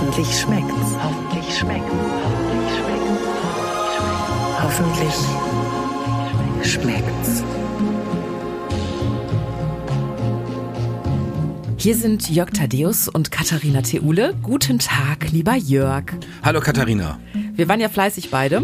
Hoffentlich schmeckt's. Hoffentlich schmeckt's. Hoffentlich schmeckt's. Hoffentlich schmeckt's. Hier sind Jörg Thaddeus und Katharina Theule. Guten Tag, lieber Jörg. Hallo Katharina. Wir waren ja fleißig beide.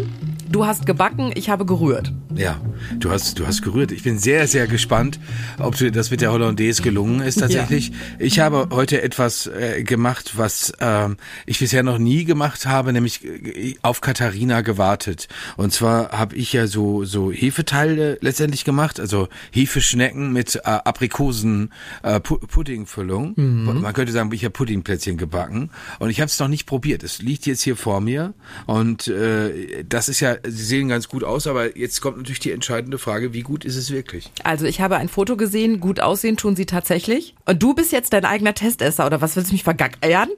Du hast gebacken, ich habe gerührt. Ja, du hast, du hast gerührt. Ich bin sehr, sehr gespannt, ob das mit der Hollandaise gelungen ist tatsächlich. Ja. Ich habe heute etwas äh, gemacht, was äh, ich bisher noch nie gemacht habe, nämlich äh, auf Katharina gewartet. Und zwar habe ich ja so, so Hefeteile letztendlich gemacht, also Hefeschnecken mit äh, Aprikosen äh, Puddingfüllung. Mhm. Man könnte sagen, ich habe Puddingplätzchen gebacken. Und ich habe es noch nicht probiert. Es liegt jetzt hier vor mir. Und äh, das ist ja, sie sehen ganz gut aus, aber jetzt kommt natürlich die entscheidende Frage, wie gut ist es wirklich? Also ich habe ein Foto gesehen, gut aussehen tun sie tatsächlich. Und du bist jetzt dein eigener Testesser, oder was willst du mich vergackeiern?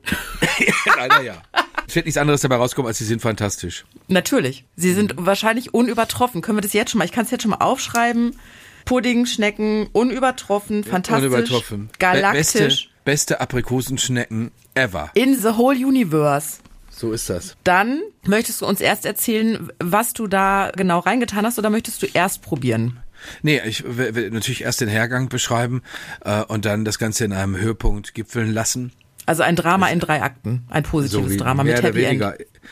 Leider ja. Es wird nichts anderes dabei rauskommen, als sie sind fantastisch. Natürlich. Sie sind mhm. wahrscheinlich unübertroffen. Können wir das jetzt schon mal, ich kann es jetzt schon mal aufschreiben. Pudding, Schnecken, unübertroffen, fantastisch, unübertroffen. galaktisch. Beste, beste Aprikosenschnecken ever. In the whole universe. So ist das. Dann möchtest du uns erst erzählen, was du da genau reingetan hast, oder möchtest du erst probieren? Nee, ich will natürlich erst den Hergang beschreiben äh, und dann das Ganze in einem Höhepunkt gipfeln lassen. Also ein Drama in drei Akten, ein positives so Drama mit Happy End.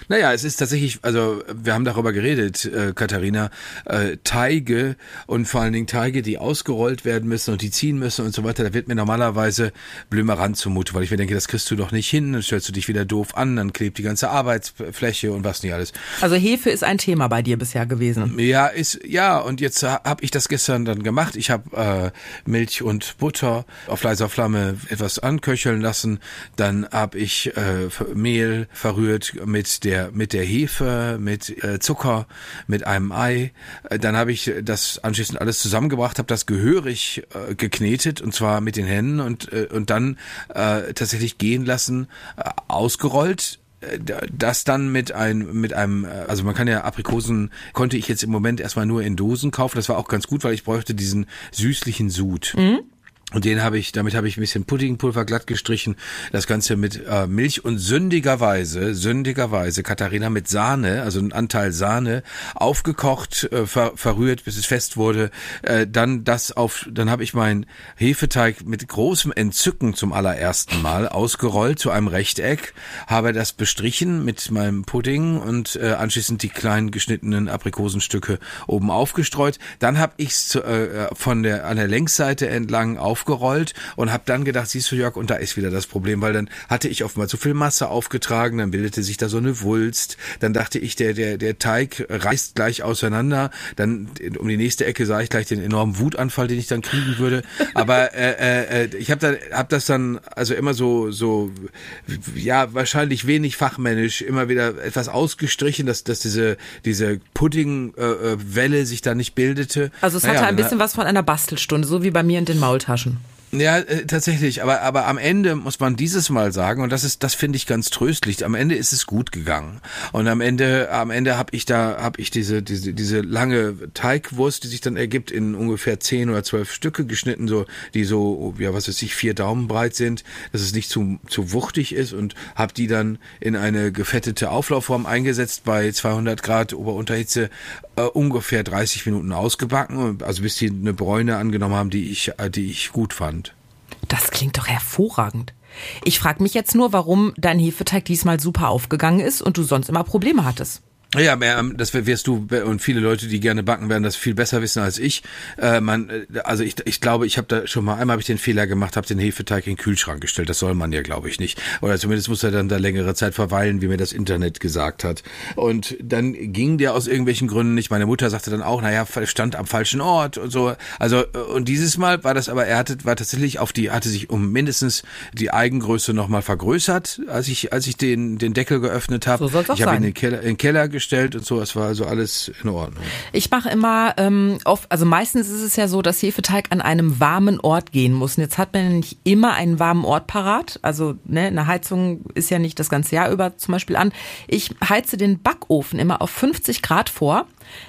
Naja, es ist tatsächlich, also wir haben darüber geredet, äh, Katharina, äh, Teige und vor allen Dingen Teige, die ausgerollt werden müssen und die ziehen müssen und so weiter, da wird mir normalerweise Blümerand zumute, weil ich mir denke, das kriegst du doch nicht hin, dann stellst du dich wieder doof an, dann klebt die ganze Arbeitsfläche und was nicht alles. Also Hefe ist ein Thema bei dir bisher gewesen. Ja, ist ja und jetzt habe ich das gestern dann gemacht. Ich habe äh, Milch und Butter auf leiser Flamme etwas anköcheln lassen, dann habe ich äh, Mehl verrührt mit der mit der Hefe, mit äh, Zucker, mit einem Ei. Äh, dann habe ich das anschließend alles zusammengebracht, habe das gehörig äh, geknetet und zwar mit den Händen und äh, und dann äh, tatsächlich gehen lassen, äh, ausgerollt äh, das dann mit ein mit einem also man kann ja Aprikosen konnte ich jetzt im Moment erstmal nur in Dosen kaufen das war auch ganz gut weil ich bräuchte diesen süßlichen Sud mhm. Und den habe ich, damit habe ich ein bisschen Puddingpulver glatt gestrichen, das Ganze mit äh, Milch und sündigerweise, sündigerweise Katharina mit Sahne, also ein Anteil Sahne, aufgekocht, äh, ver, verrührt, bis es fest wurde. Äh, dann das auf, dann habe ich meinen Hefeteig mit großem Entzücken zum allerersten Mal ausgerollt zu einem Rechteck, habe das bestrichen mit meinem Pudding und äh, anschließend die kleinen geschnittenen Aprikosenstücke oben aufgestreut. Dann habe ich es äh, von der an der Längsseite entlang auf aufgerollt und habe dann gedacht, siehst du Jörg, und da ist wieder das Problem, weil dann hatte ich offenbar zu viel Masse aufgetragen, dann bildete sich da so eine Wulst, dann dachte ich, der, der, der Teig reißt gleich auseinander, dann um die nächste Ecke sah ich gleich den enormen Wutanfall, den ich dann kriegen würde, aber äh, äh, ich habe da, hab das dann also immer so, so, ja, wahrscheinlich wenig fachmännisch immer wieder etwas ausgestrichen, dass, dass diese, diese Pudding-Welle äh, sich da nicht bildete. Also es hatte naja, ein bisschen was von einer Bastelstunde, so wie bei mir in den Maultaschen. Ja, äh, tatsächlich, aber aber am Ende muss man dieses Mal sagen und das ist das finde ich ganz tröstlich. Am Ende ist es gut gegangen und am Ende am Ende habe ich da habe ich diese diese diese lange Teigwurst, die sich dann ergibt in ungefähr zehn oder zwölf Stücke geschnitten, so die so ja was weiß ich vier Daumen breit sind, dass es nicht zu zu wuchtig ist und habe die dann in eine gefettete Auflaufform eingesetzt bei 200 Grad Ober-Unterhitze äh, ungefähr 30 Minuten ausgebacken, also bis die eine Bräune angenommen haben, die ich äh, die ich gut fand. Das klingt doch hervorragend. Ich frage mich jetzt nur, warum dein Hefeteig diesmal super aufgegangen ist und du sonst immer Probleme hattest. Ja, ähm, das wirst du und viele Leute, die gerne backen, werden das viel besser wissen als ich. Äh, man, äh, also ich, ich glaube, ich habe da schon mal einmal habe ich den Fehler gemacht, habe den Hefeteig in den Kühlschrank gestellt. Das soll man ja, glaube ich, nicht. Oder zumindest muss er dann da längere Zeit verweilen, wie mir das Internet gesagt hat. Und dann ging der aus irgendwelchen Gründen nicht. Meine Mutter sagte dann auch, naja, stand am falschen Ort und so. Also äh, und dieses Mal war das aber, er hatte war tatsächlich auf die, hatte sich um mindestens die Eigengröße nochmal vergrößert, als ich als ich den den Deckel geöffnet habe. So ich habe ihn in den Keller, in den Keller gestellt gestellt und so. Es war also alles in Ordnung. Ich mache immer ähm, oft, also meistens ist es ja so, dass Hefeteig an einem warmen Ort gehen muss. Und jetzt hat man nicht immer einen warmen Ort parat. Also ne, eine Heizung ist ja nicht das ganze Jahr über zum Beispiel an. Ich heize den Backofen immer auf 50 Grad vor.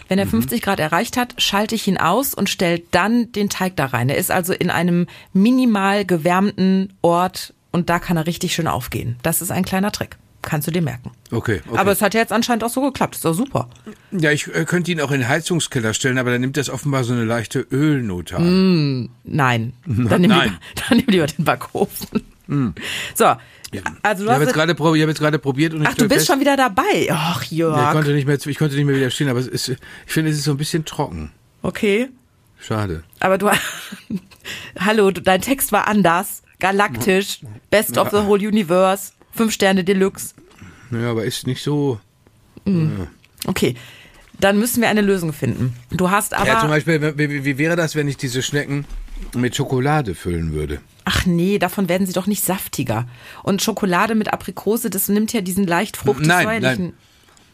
Wenn er 50 mhm. Grad erreicht hat, schalte ich ihn aus und stelle dann den Teig da rein. Er ist also in einem minimal gewärmten Ort und da kann er richtig schön aufgehen. Das ist ein kleiner Trick. Kannst du dir merken. Okay, okay. Aber es hat ja jetzt anscheinend auch so geklappt. Ist doch super. ja, ich äh, könnte ihn auch in den Heizungskeller stellen, aber dann nimmt das offenbar so eine leichte Ölnote an. Nein. Dann nimm, Nein. Lieber, dann nimm lieber den Backofen. So. Also du Ich habe jetzt gerade prob- ich gerade probiert und ich Ach, du bist fest, schon wieder dabei. Ach, Nee, ich Jörg. konnte nicht mehr, ich konnte nicht mehr widerstehen, aber ist, ich finde, es ist so ein bisschen trocken. Okay. Schade. Aber du, hallo, dein Text war anders. Galaktisch. Best of the whole universe. Fünf Sterne Deluxe. Ja, aber ist nicht so. Okay. Dann müssen wir eine Lösung finden. Du hast aber. ja, zum Beispiel, wie, wie, wäre das, wenn ich diese Schnecken mit Schokolade füllen würde? Ach nee, davon werden sie doch nicht saftiger. Und Schokolade mit Aprikose, das nimmt ja diesen leicht fruchtig Nein, nein.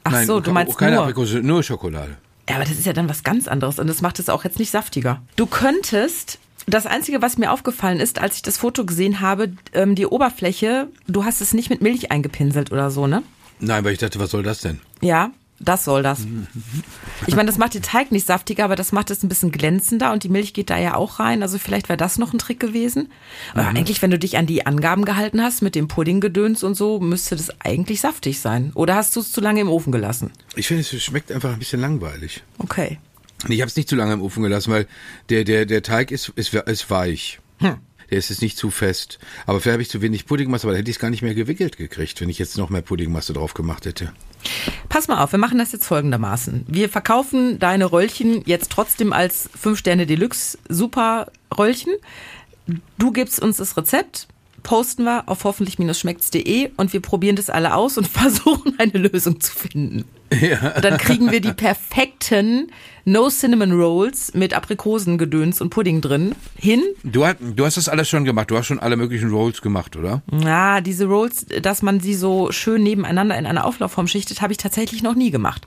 Ach Nein, so, du meinst keine nur. Aprikose, nur Schokolade. Ja, aber das ist ja dann was ganz anderes und das macht es auch jetzt nicht saftiger. Du könntest, das Einzige, was mir aufgefallen ist, als ich das Foto gesehen habe, ähm, die Oberfläche, du hast es nicht mit Milch eingepinselt oder so, ne? Nein, weil ich dachte, was soll das denn? Ja, das soll das. Ich meine, das macht den Teig nicht saftiger, aber das macht es ein bisschen glänzender und die Milch geht da ja auch rein. Also vielleicht wäre das noch ein Trick gewesen. Aber eigentlich, wenn du dich an die Angaben gehalten hast mit dem Puddinggedöns und so, müsste das eigentlich saftig sein. Oder hast du es zu lange im Ofen gelassen? Ich finde, es schmeckt einfach ein bisschen langweilig. Okay. Ich habe es nicht zu lange im Ofen gelassen, weil der, der, der Teig ist, ist, ist weich. Der ist jetzt nicht zu fest. Aber vielleicht habe ich zu wenig Puddingmasse, aber dann hätte ich es gar nicht mehr gewickelt gekriegt, wenn ich jetzt noch mehr Puddingmasse drauf gemacht hätte. Pass mal auf, wir machen das jetzt folgendermaßen. Wir verkaufen deine Röllchen jetzt trotzdem als 5 Sterne Deluxe Super Röllchen. Du gibst uns das Rezept, posten wir auf hoffentlich-schmeckt's.de und wir probieren das alle aus und versuchen eine Lösung zu finden. Ja. Und dann kriegen wir die perfekten No Cinnamon Rolls mit Aprikosengedöns und Pudding drin hin. Du, hat, du hast das alles schon gemacht. Du hast schon alle möglichen Rolls gemacht, oder? Ja, diese Rolls, dass man sie so schön nebeneinander in einer Auflaufform schichtet, habe ich tatsächlich noch nie gemacht.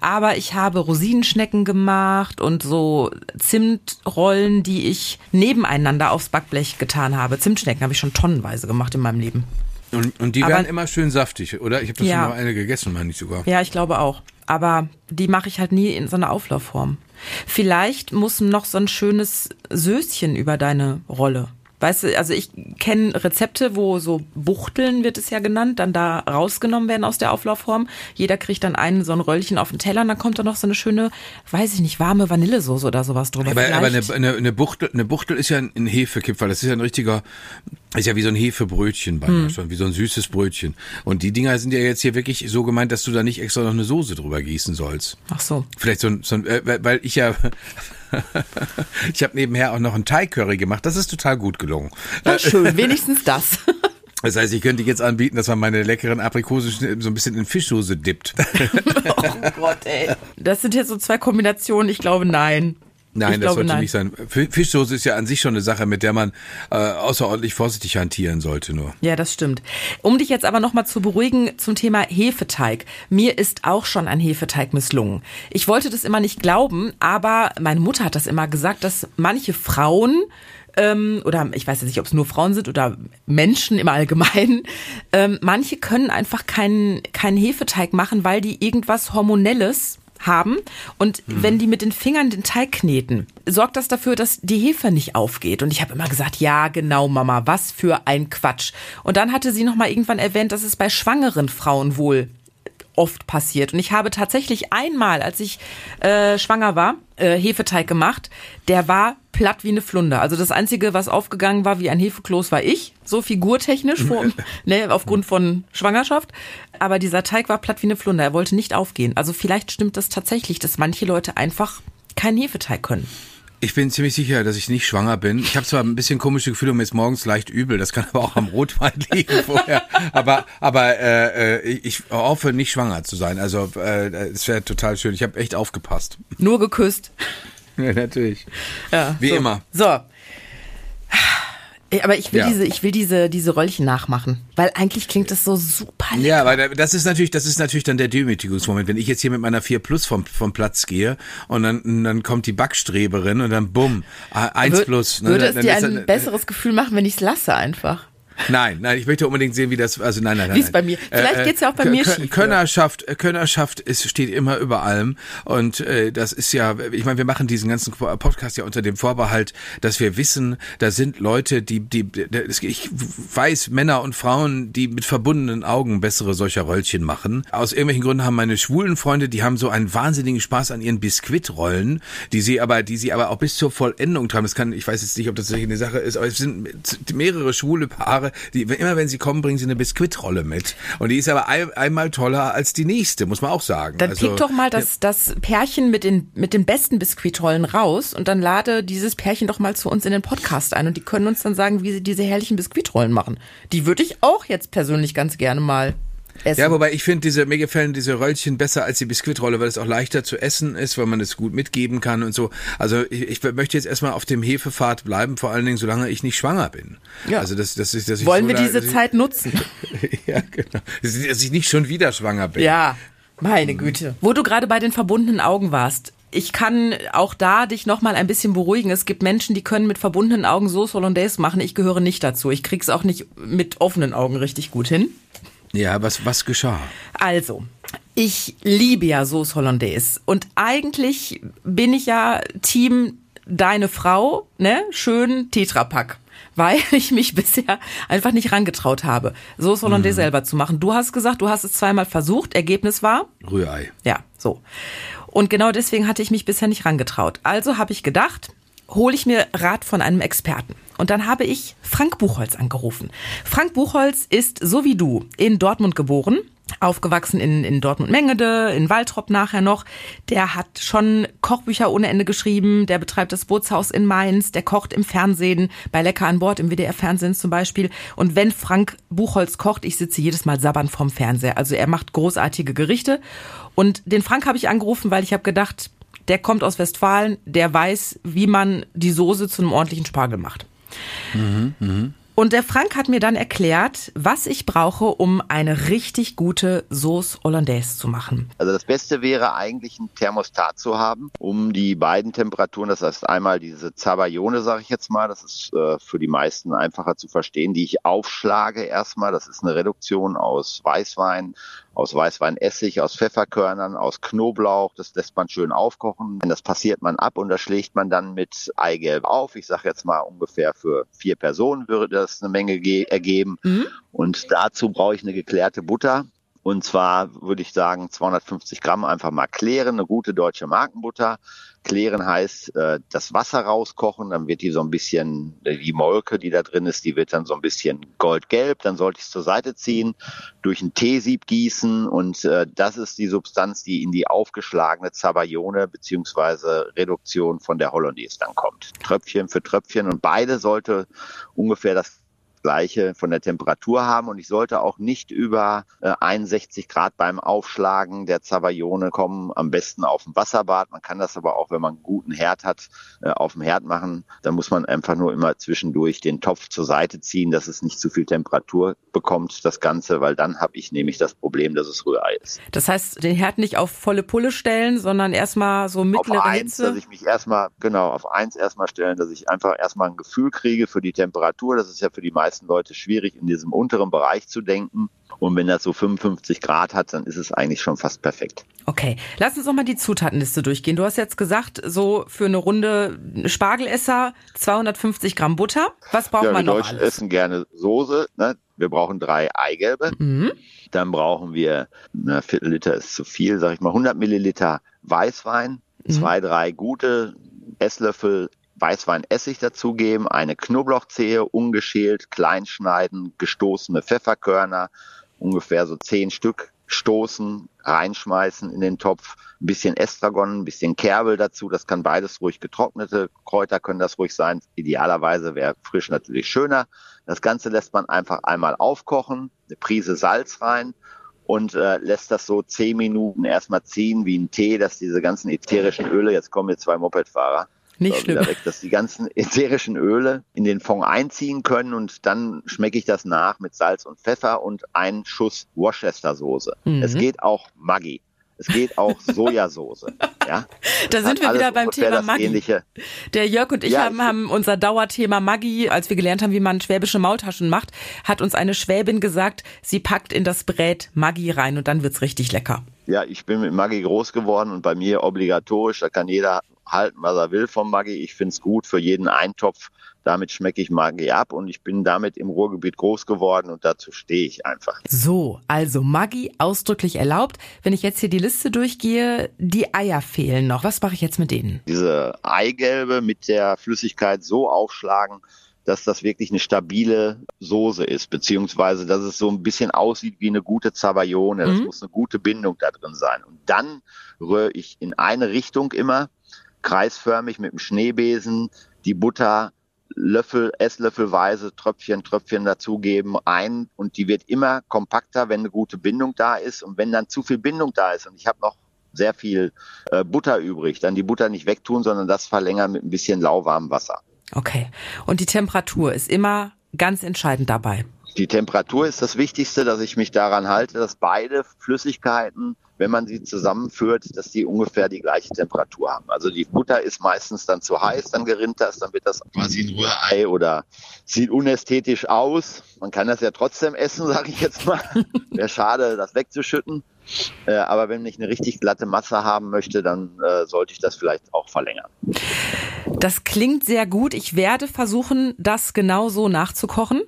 Aber ich habe Rosinenschnecken gemacht und so Zimtrollen, die ich nebeneinander aufs Backblech getan habe. Zimtschnecken habe ich schon tonnenweise gemacht in meinem Leben. Und, und die Aber- werden immer schön saftig, oder? Ich habe das Ja. schon mal eine gegessen, meine ich sogar. Ja, ich glaube auch. Aber die mache ich halt nie in so einer Auflaufform. Vielleicht muss noch so ein schönes Söschen über deine Rolle. Weißt du, also ich kenne Rezepte, wo so Buchteln wird es ja genannt, dann da rausgenommen werden aus der Auflaufform. Jeder kriegt dann einen so ein Röllchen auf den Teller und dann kommt da noch so eine schöne, weiß ich nicht, warme Vanillesoße oder sowas drüber. Aber, aber eine, eine, eine, Buchtel, eine Buchtel ist ja ein, ein Hefekipferl. Das ist ja ein richtiger, ist ja wie so ein Hefebrötchen bei Hm. mir schon, wie so ein süßes Brötchen. Und die Dinger sind ja jetzt hier wirklich so gemeint, dass du da nicht extra noch eine Soße drüber gießen sollst. Ach so. Vielleicht so ein, so ein äh, weil- ich ja, ich habe nebenher auch noch einen Thai-Curry gemacht. Das ist total gut gelungen. Na schön, wenigstens das. Das heißt, ich könnte jetzt anbieten, dass man meine leckeren Aprikosen so ein bisschen in Fischsoße dippt. oh Gott, ey. Das sind jetzt so zwei Kombinationen, ich glaube nein. Nein, ich das glaube, sollte nein. nicht sein. Fi- Fischsoße ist ja an sich schon eine Sache, mit der man äh, außerordentlich vorsichtig hantieren sollte nur. Ja, das stimmt. Um dich jetzt aber nochmal zu beruhigen zum Thema Hefeteig. Mir ist auch schon ein Hefeteig misslungen. Ich wollte das immer nicht glauben, aber meine Mutter hat das immer gesagt, dass manche Frauen ähm, oder ich weiß jetzt nicht, ob es nur Frauen sind oder Menschen im Allgemeinen, ähm, manche können einfach keinen keinen Hefeteig machen, weil die irgendwas Hormonelles haben und wenn die mit den Fingern den Teig kneten, sorgt das dafür, dass die Hefe nicht aufgeht. Und ich habe immer gesagt, ja, genau, Mama, was für ein Quatsch. Und dann hatte sie noch mal irgendwann erwähnt, dass es bei schwangeren Frauen wohl oft passiert. Und ich habe tatsächlich einmal, als ich äh, schwanger war, äh, Hefeteig gemacht. Der war platt wie eine Flunder. Also das Einzige, was aufgegangen war wie ein Hefekloß, war ich. So figurtechnisch, vor, ne, aufgrund von Schwangerschaft. Aber dieser Teig war platt wie eine Flunder. Er wollte nicht aufgehen. Also vielleicht stimmt das tatsächlich, dass manche Leute einfach keinen Hefeteig können. Ich bin ziemlich sicher, dass ich nicht schwanger bin. Ich habe zwar ein bisschen komische Gefühle und mir ist morgens leicht übel. Das kann aber auch am Rotwein liegen vorher. Aber aber äh, äh, ich hoffe nicht schwanger zu sein. Also äh, es wäre total schön. Ich habe echt aufgepasst. Nur geküsst. Ja, natürlich. Ja, Wie so. immer. So. Ey, Aber ich will Ja. diese, ich will diese, diese Röllchen nachmachen, weil eigentlich klingt das so super lecker. Ja, aber da- das ist natürlich, das ist natürlich dann der Demütigungsmoment, wenn ich jetzt hier mit meiner 4 Plus vom, vom Platz gehe und dann, dann kommt die Backstreberin und dann bumm, 1 Wür- Plus. ne, Würde dann- es dir ein dann- besseres Gefühl machen, wenn ich es lasse einfach? Nein, nein, ich möchte unbedingt sehen, wie das, also nein, nein, nein. Wie es bei mir. Vielleicht Äh, geht's ja auch bei mir schief. Könnerschaft, äh, Könnerschaft ist, steht immer über allem und äh, das ist ja, ich meine, wir machen diesen ganzen Podcast ja unter dem Vorbehalt, dass wir wissen, da sind Leute, die, die, ich weiß Männer und Frauen, die mit verbundenen Augen bessere solcher Röllchen machen. Aus irgendwelchen Gründen haben meine schwulen Freunde, die haben so einen wahnsinnigen Spaß an ihren Biskuitrollen, die sie aber, die sie aber auch bis zur Vollendung treiben. Das kann, ich weiß jetzt nicht, ob das eine Sache ist, aber es sind mehrere schwule Paare, die immer wenn sie kommen, bringen sie eine Biskuitrolle mit. Und die ist aber ein, einmal toller als die nächste, muss man auch sagen. Dann Also, pick doch mal das, das Pärchen mit den, mit den besten Biskuitrollen raus und dann lade dieses Pärchen doch mal zu uns in den Podcast ein und die können uns dann sagen, wie sie diese herrlichen Biskuitrollen machen. Die würde ich auch jetzt persönlich ganz gerne mal essen. Ja, wobei ich finde, diese, mir gefallen diese Röllchen besser als die Biskuitrolle, weil es auch leichter zu essen ist, weil man es gut mitgeben kann und so. Also ich, ich möchte jetzt erstmal auf dem Hefepfad bleiben, vor allen Dingen, solange ich nicht schwanger bin. Ja. Also das, das ist, dass ich Wollen so wir da- diese ich- Zeit nutzen? ja, genau. Dass ich nicht schon wieder schwanger bin. Ja, meine Güte. Wo du gerade bei den verbundenen Augen warst. Ich kann auch da dich noch mal ein bisschen beruhigen. Es gibt Menschen, die können mit verbundenen Augen Sauce Hollandaise machen. Ich gehöre nicht dazu. Ich krieg's auch nicht mit offenen Augen richtig gut hin. Ja, was, was geschah? Also, ich liebe ja Sauce Hollandaise und eigentlich bin ich ja Team deine Frau, ne, schön Tetrapack. Weil ich mich bisher einfach nicht rangetraut habe, Sauce Hollandaise selber zu machen. Du hast gesagt, du hast es zweimal versucht. Ergebnis war? Rührei. Ja, so. Und genau deswegen hatte ich mich bisher nicht rangetraut. Also habe ich gedacht, hole ich mir Rat von einem Experten. Und dann habe ich Frank Buchholz angerufen. Frank Buchholz ist, so wie du, in Dortmund geboren, aufgewachsen in, in Dortmund-Mengede, in Waltrop nachher noch. Der hat schon Kochbücher ohne Ende geschrieben, der betreibt das Bootshaus in Mainz, der kocht im Fernsehen, bei Lecker an Bord, im WDR-Fernsehen zum Beispiel. Und wenn Frank Buchholz kocht, ich sitze jedes Mal sabbernd vorm Fernseher. Also er macht großartige Gerichte. Und den Frank habe ich angerufen, weil ich habe gedacht, der kommt aus Westfalen, der weiß, wie man die Soße zu einem ordentlichen Spargel macht. Und der Frank hat mir dann erklärt, was ich brauche, um eine richtig gute Sauce Hollandaise zu machen. Also das Beste wäre eigentlich ein Thermostat zu haben, um die beiden Temperaturen, das heißt einmal diese Zabayone, sage ich jetzt mal, das ist äh, für die meisten einfacher zu verstehen, die ich aufschlage erstmal. Das ist eine Reduktion aus Weißwein, aus Weißweinessig, aus Pfefferkörnern, aus Knoblauch. Das lässt man schön aufkochen. Das passiert man ab und das schlägt man dann mit Eigelb auf. Ich sage jetzt mal ungefähr für vier Personen würde das eine Menge ge- ergeben. Und dazu brauche ich eine geklärte Butter. Und zwar würde ich sagen 250 Gramm einfach mal klären, eine gute deutsche Markenbutter. Klären heißt äh, das Wasser rauskochen, dann wird die so ein bisschen, äh, die Molke, die da drin ist, die wird dann so ein bisschen goldgelb. Dann sollte ich es zur Seite ziehen, durch ein Teesieb gießen und äh, das ist die Substanz, die in die aufgeschlagene Zabayone beziehungsweise Reduktion von der Hollandaise dann kommt. Tröpfchen für Tröpfchen und beide sollte ungefähr das gleiche von der Temperatur haben und ich sollte auch nicht über äh, 61 Grad beim Aufschlagen der Zabayone kommen, am besten auf dem Wasserbad. Man kann das aber auch, wenn man einen guten Herd hat, äh, auf dem Herd machen. Da muss man einfach nur immer zwischendurch den Topf zur Seite ziehen, dass es nicht zu viel Temperatur bekommt, das Ganze, weil dann habe ich nämlich das Problem, dass es Rührei ist. Das heißt, den Herd nicht auf volle Pulle stellen, sondern erstmal so auf mittlere eins, dass Hitze. ich mich erstmal, genau, auf eins erstmal stellen, dass ich einfach erstmal ein Gefühl kriege für die Temperatur. Das ist ja für die meisten Leute schwierig, in diesem unteren Bereich zu denken. Und wenn das so 55 Grad hat, dann ist es eigentlich schon fast perfekt. Okay, lass uns noch mal die Zutatenliste durchgehen. Du hast jetzt gesagt, so für eine Runde Spargelesser 250 Gramm Butter. Was braucht ja, man wir noch Deutschen alles? essen gerne Soße. Ne? Wir brauchen drei Eigelbe. Mhm. Dann brauchen wir, eine Viertel Liter ist zu viel, sag ich mal, 100 Milliliter Weißwein, zwei, drei gute Esslöffel Weißweinessig dazugeben, eine Knoblauchzehe ungeschält, klein schneiden, gestoßene Pfefferkörner, ungefähr so zehn Stück stoßen, reinschmeißen in den Topf, ein bisschen Estragon, ein bisschen Kerbel dazu, das kann beides ruhig getrocknete Kräuter können das ruhig sein. Idealerweise wäre frisch natürlich schöner. Das Ganze lässt man einfach einmal aufkochen, eine Prise Salz rein und äh, lässt das so zehn Minuten erstmal ziehen wie ein Tee, dass diese ganzen ätherischen Öle, jetzt kommen hier zwei Mopedfahrer, Nicht schlimm. Weg, dass die ganzen ätherischen Öle in den Fond einziehen können und dann schmecke ich das nach mit Salz und Pfeffer und einen Schuss Worcestersoße. Mhm. Es geht auch Maggi. Es geht auch Sojasauce. Ja? Da sind wir wieder beim Thema Maggi. Ähnliche. Der Jörg und ich Ja, haben, haben unser Dauerthema Maggi, als wir gelernt haben, wie man schwäbische Maultaschen macht, hat uns eine Schwäbin gesagt, sie packt in das Brät Maggi rein und dann wird's richtig lecker. Ja, ich bin mit Maggi groß geworden und bei mir obligatorisch, da kann jeder halten, was er will vom Maggi. Ich find's gut für jeden Eintopf. Damit schmecke ich Maggi ab und ich bin damit im Ruhrgebiet groß geworden und dazu stehe ich einfach. So, also Maggi ausdrücklich erlaubt. Wenn ich jetzt hier die Liste durchgehe, die Eier fehlen noch. Was mache ich jetzt mit denen? Diese Eigelbe mit der Flüssigkeit so aufschlagen, dass das wirklich eine stabile Soße ist, beziehungsweise dass es so ein bisschen aussieht wie eine gute Zabayone. Das Mhm. muss eine gute Bindung da drin sein. Und dann rühre ich in eine Richtung immer, kreisförmig mit dem Schneebesen, die Butter Löffel, Esslöffelweise, Tröpfchen, Tröpfchen dazugeben, ein und die wird immer kompakter, wenn eine gute Bindung da ist und wenn dann zu viel Bindung da ist und ich habe noch sehr viel äh, Butter übrig, dann die Butter nicht wegtun, sondern das verlängern mit ein bisschen lauwarmem Wasser. Okay. Und die Temperatur ist immer ganz entscheidend dabei. Die Temperatur ist das Wichtigste, dass ich mich daran halte, dass beide Flüssigkeiten, wenn man sie zusammenführt, dass die ungefähr die gleiche Temperatur haben. Also die Butter ist meistens dann zu heiß, dann gerinnt das, dann wird das quasi ein Rührei oder sieht unästhetisch aus. Man kann das ja trotzdem essen, sage ich jetzt mal. Wäre schade, das wegzuschütten. Äh, aber wenn ich eine richtig glatte Masse haben möchte, dann äh, sollte ich das vielleicht auch verlängern. Das klingt sehr gut. Ich werde versuchen, das genau so nachzukochen.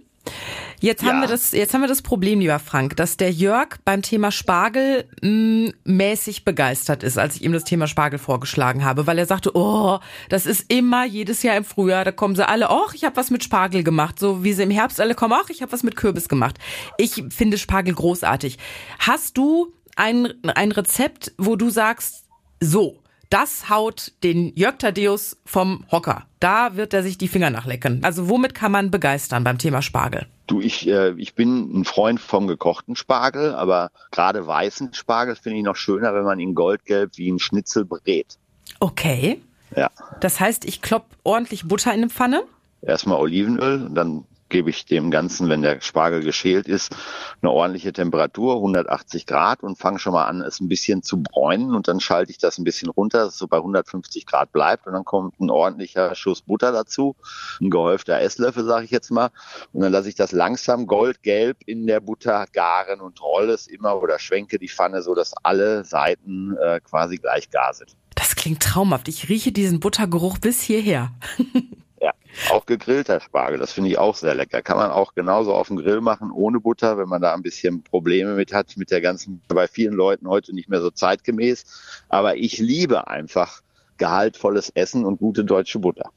Jetzt haben Ja. wir das, jetzt haben wir das Problem, lieber Frank, dass der Jörg beim Thema Spargel mh, mäßig begeistert ist, als ich ihm das Thema Spargel vorgeschlagen habe, weil er sagte, oh, das ist immer jedes Jahr im Frühjahr, da kommen sie alle, oh, ich habe was mit Spargel gemacht, so wie sie im Herbst alle kommen, ach, ich habe was mit Kürbis gemacht. Ich finde Spargel großartig. Hast du ein, ein Rezept, wo du sagst, so, das haut den Jörg Thaddeus vom Hocker. Da wird er sich die Finger nachlecken. Also womit kann man begeistern beim Thema Spargel? Du, ich, äh, ich bin ein Freund vom gekochten Spargel, aber gerade weißen Spargel finde ich noch schöner, wenn man ihn goldgelb wie ein Schnitzel brät. Okay. Ja, Das heißt, ich klopp ordentlich Butter in eine Pfanne. erstmal Olivenöl und dann gebe ich dem Ganzen, wenn der Spargel geschält ist, eine ordentliche Temperatur, 180 Grad und fange schon mal an, es ein bisschen zu bräunen und dann schalte ich das ein bisschen runter, dass es so bei 150 Grad bleibt und dann kommt ein ordentlicher Schuss Butter dazu, ein gehäufter Esslöffel, sage ich jetzt mal, und dann lasse ich das langsam goldgelb in der Butter garen und rolle es immer oder schwenke die Pfanne so, dass alle Seiten äh, quasi gleich gar sind. Das klingt traumhaft. Ich rieche diesen Buttergeruch bis hierher. Ja, auch gegrillter Spargel, das finde ich auch sehr lecker. Kann man auch genauso auf dem Grill machen, ohne Butter, wenn man da ein bisschen Probleme mit hat, mit der ganzen, bei vielen Leuten heute nicht mehr so zeitgemäß. Aber ich liebe einfach gehaltvolles Essen und gute deutsche Butter.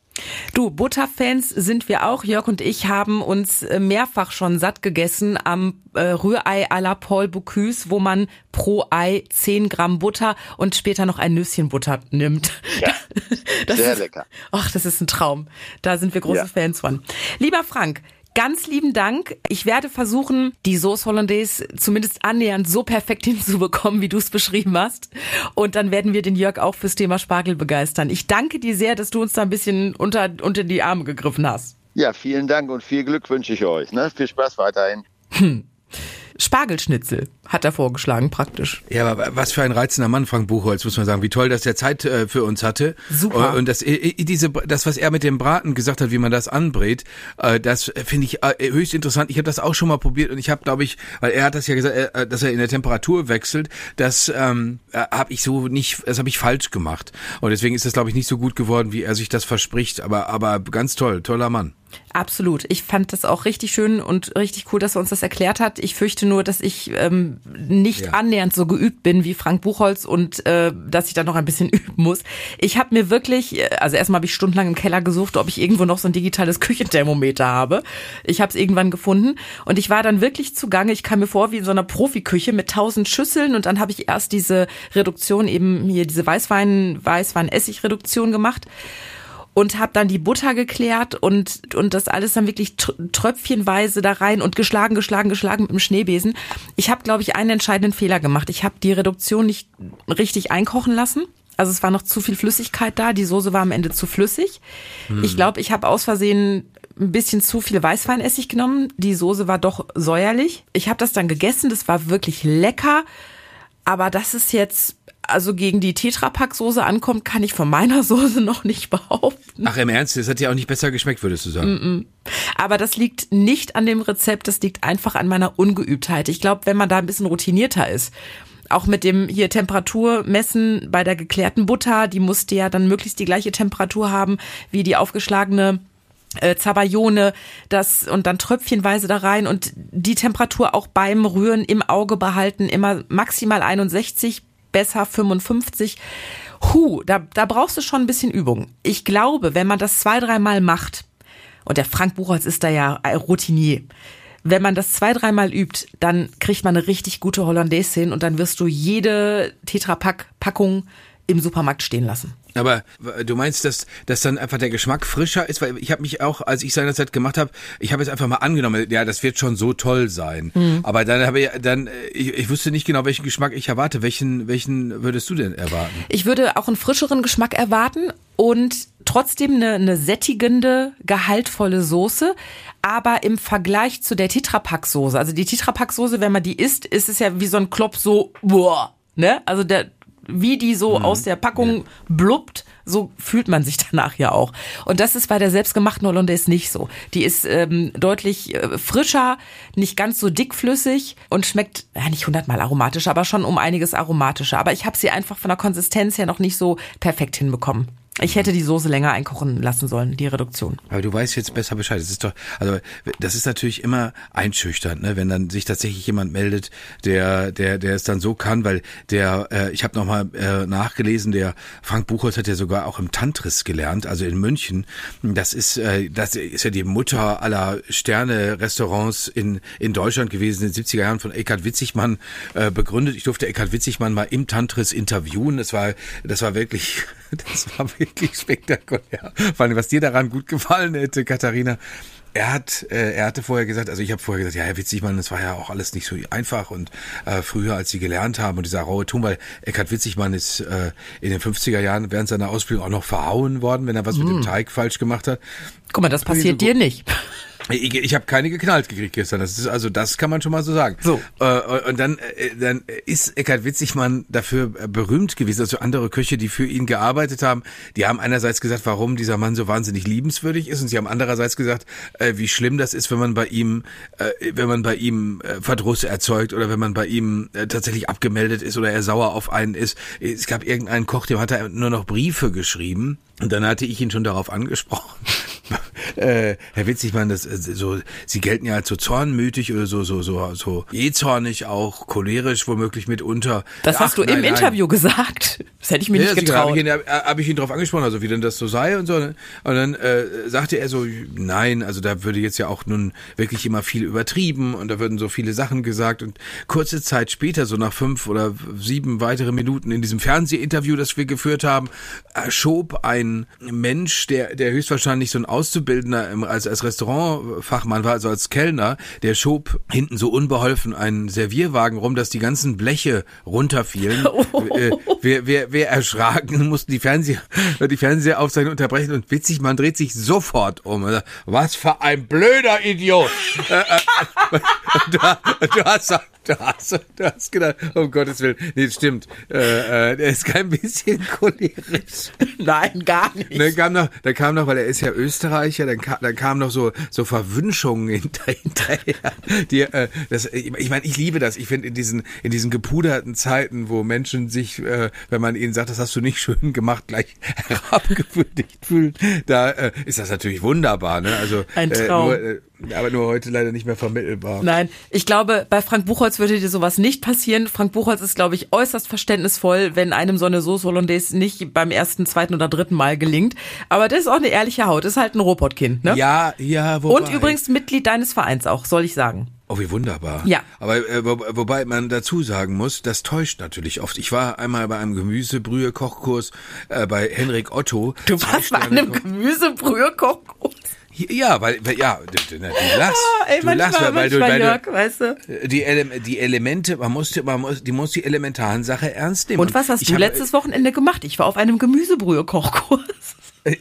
Du, Butterfans sind wir auch. Jörg und ich haben uns äh, mehrfach schon satt gegessen am äh, Rührei à la Paul Bocuse, wo man pro Ei 10 Gramm Butter und später noch ein Nüsschen Butter nimmt. Ja, Das sehr ist, lecker. Ach, das ist ein Traum. Da sind wir große Ja. Fans von. Lieber Frank, ganz lieben Dank. Ich werde versuchen, die Sauce Hollandaise zumindest annähernd so perfekt hinzubekommen, wie du es beschrieben hast. Und dann werden wir den Jörg auch fürs Thema Spargel begeistern. Ich danke dir sehr, dass du uns da ein bisschen unter, unter die Arme gegriffen hast. Ja, vielen Dank und viel Glück wünsche ich euch. Ne? Viel Spaß weiterhin. Spargelschnitzel hat er vorgeschlagen, praktisch. Ja, aber was für ein reizender Mann, Frank Buchholz, muss man sagen. Wie toll, dass er Zeit äh, für uns hatte. Super. Und das, äh, diese, das, was er mit dem Braten gesagt hat, wie man das anbrät, äh, das finde ich äh, höchst interessant. Ich habe das auch schon mal probiert und ich habe, glaube ich, weil er hat das ja gesagt, äh, dass er in der Temperatur wechselt, das ähm, äh, habe ich so nicht, das habe ich falsch gemacht. Und deswegen ist das, glaube ich, nicht so gut geworden, wie er sich das verspricht. Aber, aber ganz toll, toller Mann. Absolut. Ich fand das auch richtig schön und richtig cool, dass er uns das erklärt hat. Ich fürchte nur, dass ich ähm, nicht Ja. annähernd so geübt bin wie Frank Buchholz und äh, dass ich da noch ein bisschen üben muss. Ich habe mir wirklich, äh, also erstmal habe ich stundenlang im Keller gesucht, ob ich irgendwo noch so ein digitales Küchenthermometer habe. Ich habe es irgendwann gefunden und ich war dann wirklich zugange. Ich kam mir vor wie in so einer Profiküche mit tausend Schüsseln und dann habe ich erst diese Reduktion eben hier diese Weißwein Weißwein-Essig-Reduktion gemacht und habe dann die Butter geklärt und und das alles dann wirklich tr- tröpfchenweise da rein und geschlagen, geschlagen, geschlagen mit dem Schneebesen. Ich habe, glaube ich, einen entscheidenden Fehler gemacht. Ich habe die Reduktion nicht richtig einkochen lassen. Also es war noch zu viel Flüssigkeit da. Die Soße war am Ende zu flüssig. Ich glaube, ich habe aus Versehen ein bisschen zu viel Weißweinessig genommen. Die Soße war doch säuerlich. Ich habe das dann gegessen. Das war wirklich lecker. Aber das ist jetzt, also gegen die Tetrapack-Soße ankommt, kann ich von meiner Soße noch nicht behaupten. Ach, im Ernst, das hat dir auch nicht besser geschmeckt, würdest du sagen? Aber das liegt nicht an dem Rezept, das liegt einfach an meiner Ungeübtheit. Ich glaube, wenn man da ein bisschen routinierter ist, auch mit dem hier Temperatur messen bei der geklärten Butter, die musste ja dann möglichst die gleiche Temperatur haben wie die aufgeschlagene äh, Zabayone, das und dann tröpfchenweise da rein und die Temperatur auch beim Rühren im Auge behalten, immer maximal 61, besser 55. Hu, da, da brauchst du schon ein bisschen Übung. Ich glaube, wenn man das zwei, dreimal macht, und der Frank Buchholz ist da ja Routinier, wenn man das zwei, dreimal übt, dann kriegt man eine richtig gute Hollandaise hin und dann wirst du jede Tetrapack-Packung im Supermarkt stehen lassen. Aber w- du meinst, dass, dass dann einfach der Geschmack frischer ist? Weil ich habe mich auch, als ich seinerzeit gemacht habe, ich habe jetzt einfach mal angenommen, ja, das wird schon so toll sein. Aber dann habe ich dann, äh, ich, ich wusste nicht genau, welchen Geschmack ich erwarte. Welchen, welchen würdest du denn erwarten? Ich würde auch einen frischeren Geschmack erwarten und trotzdem eine, eine sättigende, gehaltvolle Soße. Aber im Vergleich zu der Tetrapack-Soße, also die Tetrapack-Soße, wenn man die isst, ist es ja wie so ein Klopp so, boah, ne? Also der, wie die so aus der Packung blubbt, so fühlt man sich danach ja auch. Und das ist bei der selbstgemachten Hollandaise nicht so. Die ist ähm, deutlich äh, frischer, nicht ganz so dickflüssig und schmeckt ja nicht hundertmal aromatischer, aber schon um einiges aromatischer. Aber ich habe sie einfach von der Konsistenz her noch nicht so perfekt hinbekommen. Ich hätte die Soße länger einkochen lassen sollen, die Reduktion. Aber du weißt jetzt besser Bescheid. Das ist doch, also das ist natürlich immer einschüchternd, ne? wenn dann sich tatsächlich jemand meldet, der, der, der es dann so kann, weil der, äh, ich habe nochmal äh, nachgelesen, der Frank Buchholz hat ja sogar auch im Tantris gelernt, also in München. Das ist, äh, das ist ja die Mutter aller Sterne-Restaurants in, in Deutschland gewesen, in den 70er Jahren von Eckhard Witzigmann äh, begründet. Ich durfte Eckhard Witzigmann mal im Tantris interviewen. Das war, das war wirklich, das war wirklich spektakulär. Vor allem, was dir daran gut gefallen hätte, Katharina. Er hat, äh, er hatte vorher gesagt, also ich habe vorher gesagt, ja, Herr Witzigmann, das war ja auch alles nicht so einfach und äh, früher, als sie gelernt haben und dieser raue Ton, weil Eckhard Witzigmann ist äh, in den 50er Jahren während seiner Ausbildung auch noch verhauen worden, wenn er was mit dem Teig falsch gemacht hat. Guck mal, das passiert dir nicht. Ich, ich habe keine geknallt gekriegt gestern. Das ist also das kann man schon mal so sagen. So. Äh, und dann äh, dann ist Eckhard Witzigmann dafür berühmt gewesen. Also andere Köche, die für ihn gearbeitet haben, die haben einerseits gesagt, warum dieser Mann so wahnsinnig liebenswürdig ist, und sie haben andererseits gesagt, äh, wie schlimm das ist, wenn man bei ihm, äh, wenn man bei ihm äh, Verdruss erzeugt oder wenn man bei ihm äh, tatsächlich abgemeldet ist oder er sauer auf einen ist. Es gab irgendeinen Koch, dem hat er nur noch Briefe geschrieben. Und dann hatte ich ihn schon darauf angesprochen. äh, Herr Witzigmann, das äh, so, Sie gelten ja als so zornmütig oder so so so so jähzornig auch, cholerisch womöglich mitunter. Das Ach, hast du nein, im nein. Interview gesagt. Das hätte ich mir Ja, nicht sicher, getraut. Habe ich, ihn, hab, hab ich ihn darauf angesprochen, also wie denn das so sei und so. Und dann äh, sagte er so, nein, also da würde jetzt ja auch nun wirklich immer viel übertrieben und da würden so viele Sachen gesagt. Und kurze Zeit später, so nach fünf oder sieben weitere Minuten in diesem Fernsehinterview, das wir geführt haben, äh, schob ein Mensch, der, der höchstwahrscheinlich so ein Auszubildender im, als, als Restaurantfachmann war, also als Kellner, der schob hinten so unbeholfen einen Servierwagen rum, dass die ganzen Bleche runterfielen. Äh, wir, wir, wir erschraken, mussten die Fernseher, die Fernsehaufzeichnung unterbrechen und witzig, man dreht sich sofort um. Er sagt, Was für ein blöder Idiot! Äh, äh, du, du hast Du hast, du hast gedacht, um Gottes Willen, nee, das stimmt. Äh, äh, der ist kein bisschen cholerisch. Nein, gar nicht. Dann kam noch, dann kam noch, weil er ist ja Österreicher, dann kam, dann kam noch so so Verwünschungen hinter, hinterher. Die, äh, das, ich meine, ich liebe das. Ich finde in diesen in diesen gepuderten Zeiten, wo Menschen sich, äh, wenn man ihnen sagt, das hast du nicht schön gemacht, gleich herabgewürdigt fühlen, da äh, ist das natürlich wunderbar. Ne? Also Ein Traum. Äh, nur, äh, aber nur heute leider nicht mehr vermittelbar. Nein, ich glaube, bei Frank Buchholz würde dir sowas nicht passieren. Frank Buchholz ist, glaube ich, äußerst verständnisvoll, wenn einem so eine Sauce Hollandaise nicht beim ersten, zweiten oder dritten Mal gelingt. Aber das ist auch eine ehrliche Haut, ist halt ein Robotkind, ne? Ja, ja, wobei. Und übrigens Mitglied deines Vereins auch, soll ich sagen. Oh, wie wunderbar. Ja. Aber äh, wo, wobei man dazu sagen muss, das täuscht natürlich oft. Ich war einmal bei einem Gemüsebrühe-Kochkurs äh, bei Henrik Otto. Du warst bei einem Gemüsebrühe-Kochkurs. Ja, weil, weil ja, du, du, du lachst. Ah, ey, du manchmal, lachst, weil, weil du, weil Jörg, du, weißt du. die, Ele die Elemente, man muss, man muss, die muss die elementaren Sache ernst nehmen. Und was hast ich du hab- letztes Wochenende gemacht? Ich war auf einem Gemüsebrühe-Kochkurs.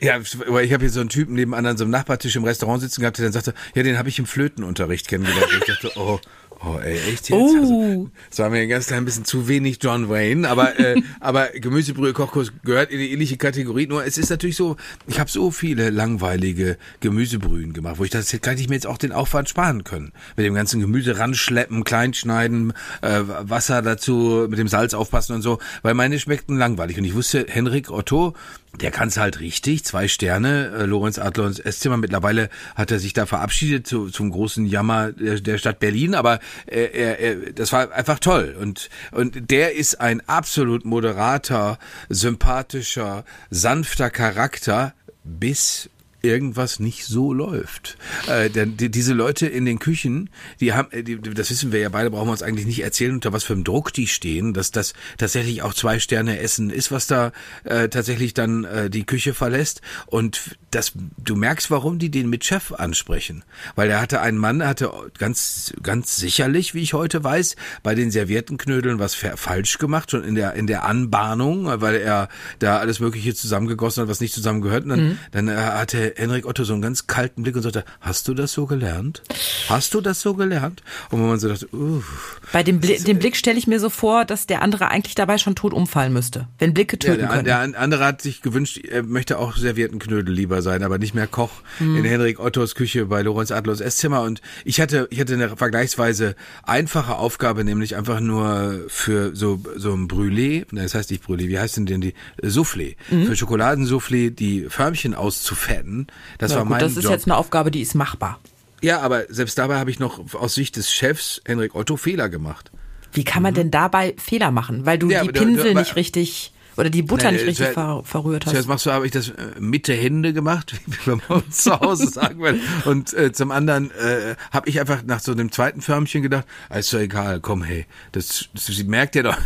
Ja, aber ich habe hier so einen Typen neben an so einem Nachbartisch im Restaurant sitzen gehabt, der dann sagte, ja, den habe ich im Flötenunterricht kennengelernt. Und ich dachte, oh, Oh, ey, echt jetzt? Oh. Also, das war mir ein ganz klein bisschen zu wenig John Wayne, aber äh, aber Gemüsebrühe Kochkurs gehört in die ähnliche Kategorie. Nur es ist natürlich so, ich habe so viele langweilige Gemüsebrühen gemacht, wo ich das kann ich mir jetzt auch den Aufwand sparen können. Mit dem ganzen Gemüse ranschleppen, kleinschneiden, äh, Wasser dazu, mit dem Salz aufpassen und so, weil meine schmeckten langweilig. Und ich wusste, Henrik Otto, der kann es halt richtig, zwei Sterne, äh, Lorenz Adler ins Esszimmer. Mittlerweile hat er sich da verabschiedet zu, zum großen Jammer der, der Stadt Berlin, aber äh, er, er, das war einfach toll. Und, und der ist ein absolut moderater, sympathischer, sanfter Charakter, bis irgendwas nicht so läuft. Äh, denn die, diese Leute in den Küchen, die haben, die, das wissen wir ja beide, brauchen wir uns eigentlich nicht erzählen, unter was für einem Druck die stehen, dass das tatsächlich auch zwei Sterne Essen ist, was da äh, tatsächlich dann äh, die Küche verlässt. Und das, du merkst, warum die den mit Chef ansprechen. Weil er hatte einen Mann, hatte ganz, ganz sicherlich, wie ich heute weiß, bei den servierten Knödeln was falsch gemacht, schon in der, in der Anbahnung, weil er da alles Mögliche zusammengegossen hat, was nicht zusammengehört. Und dann, mhm. dann hatte Henrik Otto so einen ganz kalten Blick und sagte, hast du das so gelernt? Hast du das so gelernt? Und wenn man so dachte, uff. Bei dem, Bli dem Blick stelle ich mir so vor, dass der andere eigentlich dabei schon tot umfallen müsste, wenn Blicke töten ja, der, können. Der andere hat sich gewünscht, er möchte auch servierten Knödel lieber sein, aber nicht mehr Koch hm. in Henrik Ottos Küche bei Lorenz Adlers Esszimmer. Und ich hatte, ich hatte eine vergleichsweise einfache Aufgabe, nämlich einfach nur für so, so ein Brûlé, das heißt nicht Brûlé, wie heißt denn denn die Soufflé? Mhm. Für Schokoladensoufflé die Förmchen auszufetten das Na war gut, mein Das ist Job. jetzt eine Aufgabe, die ist machbar. Ja, aber selbst dabei habe ich noch aus Sicht des Chefs Henrik Otto Fehler gemacht. Wie kann man denn dabei Fehler machen? Weil du Ja, die aber Pinsel du- nicht richtig oder die Butter Nein, nicht äh, richtig ver verrührt hast. Zuerst machst du, habe ich das äh, mit der Hände gemacht, wie wir bei uns zu Hause sagen würden. Und äh, zum anderen äh, habe ich einfach nach so einem zweiten Förmchen gedacht, ah, ist doch egal, komm, hey, das, das merkt er doch,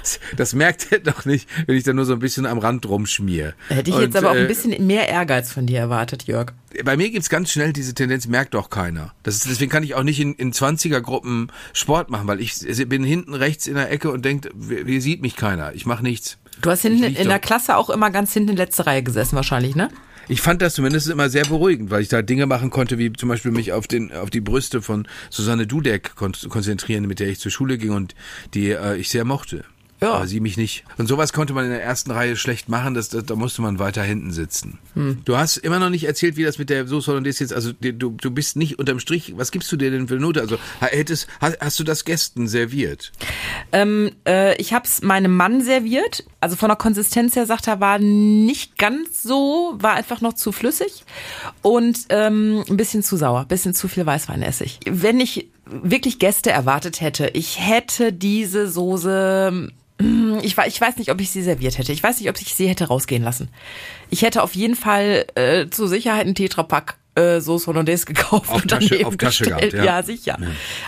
das, das merkt er doch nicht, wenn ich da nur so ein bisschen am Rand rumschmier. Hätte ich Und, jetzt aber auch äh, ein bisschen mehr Ehrgeiz von dir erwartet, Jörg. bei mir gibt's ganz schnell diese Tendenz, merkt doch keiner. Das ist, deswegen kann ich auch nicht in, in 20er-Gruppen Sport machen, weil ich bin hinten rechts in der Ecke und denkt, wie, wie sieht mich keiner? Ich mache nichts. Du hast hinten in der. Klasse auch immer ganz hinten in letzte Reihe gesessen wahrscheinlich, ne? Ich fand das zumindest immer sehr beruhigend, weil ich da Dinge machen konnte, wie zum Beispiel mich auf den auf die Brüste von Susanne Dudek kon konzentrieren, mit der ich zur Schule ging und die äh, ich sehr mochte. Ja. Aber sie mich nicht. Und sowas konnte man in der ersten Reihe schlecht machen, das, das, da musste man weiter hinten sitzen. Hm. Du hast immer noch nicht erzählt, wie das mit der Soße Hollandaise jetzt, also du, du bist nicht unterm Strich, was gibst du dir denn für eine Note? Also hättest, hast, hast du das Gästen serviert? Ähm, äh, ich habe es meinem Mann serviert. Also von der Konsistenz her sagt er, war nicht ganz so, war einfach noch zu flüssig und ähm, ein bisschen zu sauer, ein bisschen zu viel Weißweinessig. Wenn ich wirklich Gäste erwartet hätte, ich hätte diese Soße mm, ich, ich weiß nicht, ob ich sie serviert hätte. Ich weiß nicht, ob ich sie hätte rausgehen lassen. Ich hätte auf jeden Fall äh, zur Sicherheit einen Tetrapack äh, Soße Hollandaise gekauft Auf und Tasche- daneben auf Tasche gestellt. gehabt, ja. ja, sicher.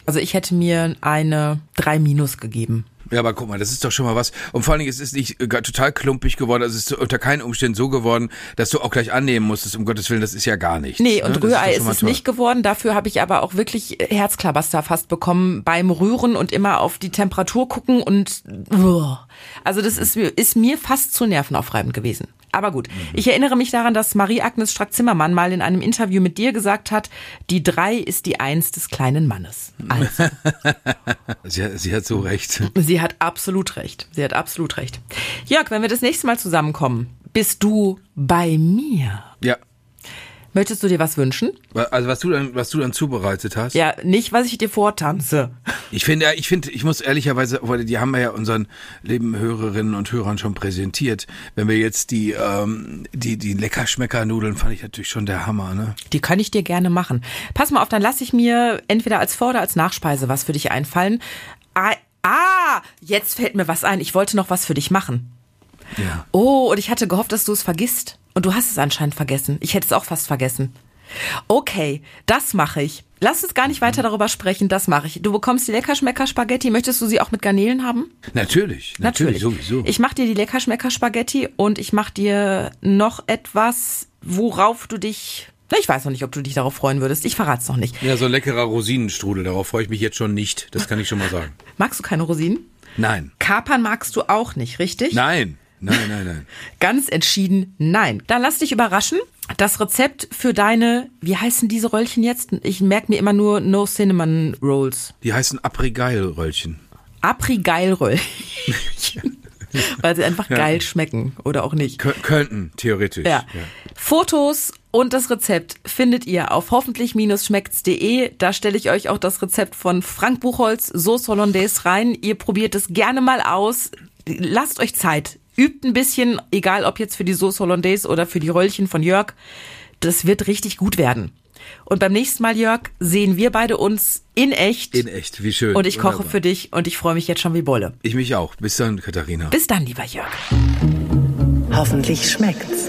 Also ich hätte mir eine 3 Minus gegeben. Ja, aber guck mal, das ist doch schon mal was. Und vor allen Dingen, es ist nicht äh, total klumpig geworden. Also es ist unter keinen Umständen so geworden, dass du auch gleich annehmen musstest, um Gottes Willen, das ist ja gar nichts. Nee, ne? und doch Rührei ist mal es toll. nicht geworden. Dafür habe ich aber auch wirklich Herzklabaster fast bekommen beim Rühren und immer auf die Temperatur gucken und uah. also das ist, ist mir fast zu nervenaufreibend gewesen. Aber gut, ich erinnere mich daran, dass Marie-Agnes Strack-Zimmermann mal in einem Interview mit dir gesagt hat, die drei ist die Eins des kleinen Mannes. Also, Sie, hat- sie hat so recht. sie hat absolut recht. Sie hat absolut recht. Jörg, wenn wir das nächste Mal zusammenkommen, bist du bei mir. Ja. Möchtest du dir was wünschen? Also was du dann, was du dann zubereitet hast. Ja, nicht, was ich dir vortanze. Ich finde, ja, ich finde, ich muss ehrlicherweise, weil die haben wir ja unseren lieben Hörerinnen und Hörern schon präsentiert. Wenn wir jetzt die, ähm, die, die Leckerschmecker-Nudeln fand ich natürlich schon der Hammer, ne? Die kann ich dir gerne machen. Pass mal auf, dann lasse ich mir entweder als Vor- oder als Nachspeise was für dich einfallen. Ah, ah, jetzt fällt mir was ein. Ich wollte noch was für dich machen. Ja. Oh, und ich hatte gehofft, dass du es vergisst. Und du hast es anscheinend vergessen. Ich hätte es auch fast vergessen. Okay, das mache ich. Lass uns gar nicht weiter darüber sprechen, das mache ich. Du bekommst die Leckerschmecker-Spaghetti. Möchtest du sie auch mit Garnelen haben? Natürlich, natürlich, sowieso. Ich mache dir die Leckerschmecker-Spaghetti und ich mache dir noch etwas, worauf du dich. Ich weiß noch nicht, ob du dich darauf freuen würdest. Ich verrate es noch nicht. ja, so ein leckerer Rosinenstrudel, darauf freue ich mich jetzt schon nicht. Das kann ich schon mal sagen. Magst du keine Rosinen? Nein. Kapern magst du auch nicht, richtig? Nein. Nein, nein, nein. Ganz entschieden nein. Dann lass dich überraschen. Das Rezept für deine, wie heißen diese Röllchen jetzt? Ich merke mir immer nur No Cinnamon Rolls. Die heißen Aprigeil-Röllchen. Apri-Geil-Röllchen. Weil sie einfach geil schmecken oder auch nicht. Kö könnten, theoretisch. Ja. Fotos und das Rezept findet ihr auf hoffentlich-schmeckt's.de. Da stelle ich euch auch das Rezept von Frank Buchholz, Sauce Hollandaise rein. Ihr probiert es gerne mal aus. Lasst euch Zeit. Übt ein bisschen, egal ob jetzt für die Sauce Hollandaise oder für die Röllchen von Jörg. Das wird richtig gut werden. Und beim nächsten Mal, Jörg, sehen wir beide uns in echt. In echt, wie schön. Und ich koche Wunderbar. für dich und ich freue mich jetzt schon wie Bolle. Ich mich auch. Bis dann, Katharina. Bis dann, lieber Jörg. Hoffentlich schmeckt's.